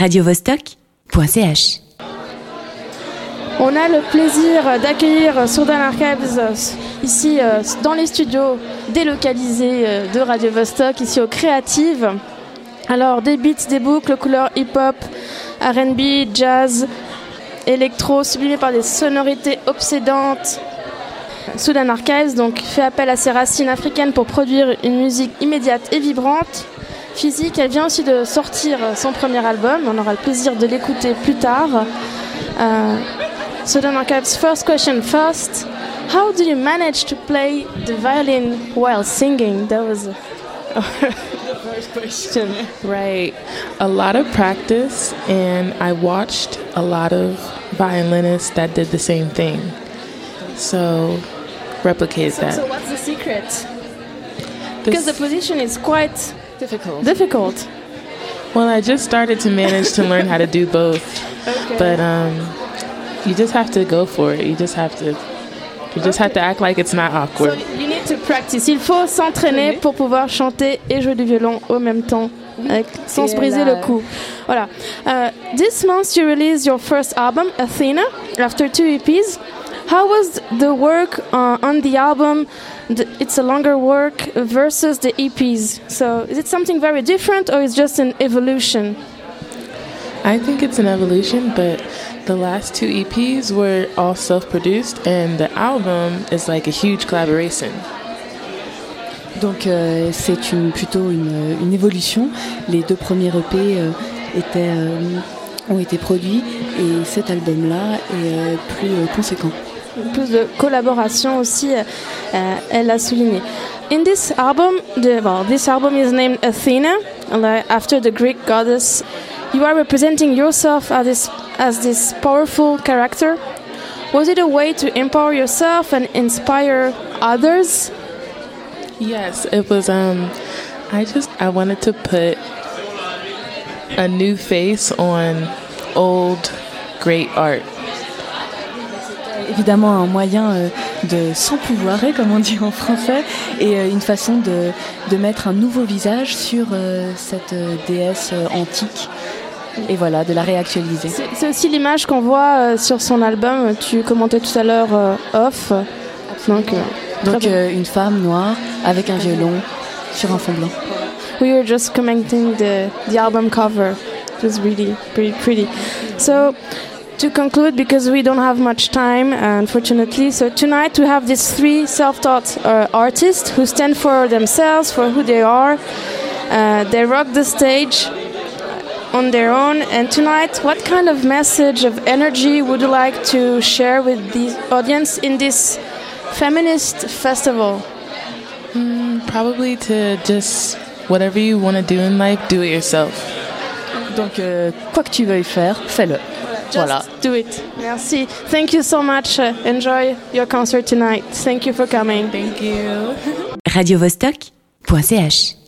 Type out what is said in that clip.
radiovostok.ch. On a le plaisir d'accueillir Sourdan Archives ici euh, dans les studios délocalisés euh, de Radio Vostok, ici aux Créatives. Alors des beats, des boucles, couleurs hip-hop, RB, jazz, électro, sublimés par des sonorités obsédantes. Soudan Archives donc fait appel à ses racines africaines pour produire une musique immédiate et vibrante. Physique, elle vient aussi de sortir son premier album. On aura le plaisir de l'écouter plus tard. Uh, Soudan Archives, first question first. How do you manage to play the violin while singing? That was the first question. Right. A lot of practice, and I watched a lot of violinists that did the same thing. So, replicate so, that. So, what's the secret? Because the position is quite difficult. difficult. Well, I just started to manage to learn how to do both, but um, you just have to go for it. You just have to. You just have to act like it's not So awkward. you need to practice. Il faut s'entraîner pour pouvoir chanter et jouer du violon au même temps, avec- sans se briser le cou. Voilà. Uh, this month you released your first album, Athena, after two EPs. How was the work uh, on the album? The, it's a longer work versus the EPs. So is it something very different or is just an evolution? I think it's an evolution, but the last two EPs were all self-produced, and the album is like a huge collaboration. Donc euh, c'est une, plutôt une, une évolution. Les deux premiers EP euh, étaient, euh, ont été produits et cet album-là est euh, plus euh, conséquent. Plus de collaboration aussi, euh, elle a souligné. In this album, the, well, this album is named Athena, after the Greek goddess. You are representing yourself as this, as this powerful character. Was it a way to empower yourself and inspire others? Yes, it was. Um, I just I wanted to put a new face on old, great art. Évidemment un moyen euh, de s'empouvoirer, comme on dit en français, et euh, une façon de, de mettre un nouveau visage sur euh, cette déesse antique. Et voilà, de la réactualiser. C'est aussi l'image qu'on voit euh, sur son album. Tu commentais tout à l'heure euh, off. Donc, euh, Donc une femme noire avec un violon sur un fond blanc. we were just commenting the, the album cover. It was really pretty pretty. So to conclude, because we don't have much time, unfortunately, so tonight we have these three self-taught uh, artists who stand for themselves, for who they are. Uh, they rock the stage on their own. And tonight, what kind of message of energy would you like to share with the audience in this feminist festival? Probably to just whatever you want to do in life, do it yourself. Donc euh, quoi que tu veuilles faire, fais-le. Just Voilà. do it. Merci. Thank you so much. Enjoy your concert tonight. Thank you for coming. Thank you. radiovostok.ch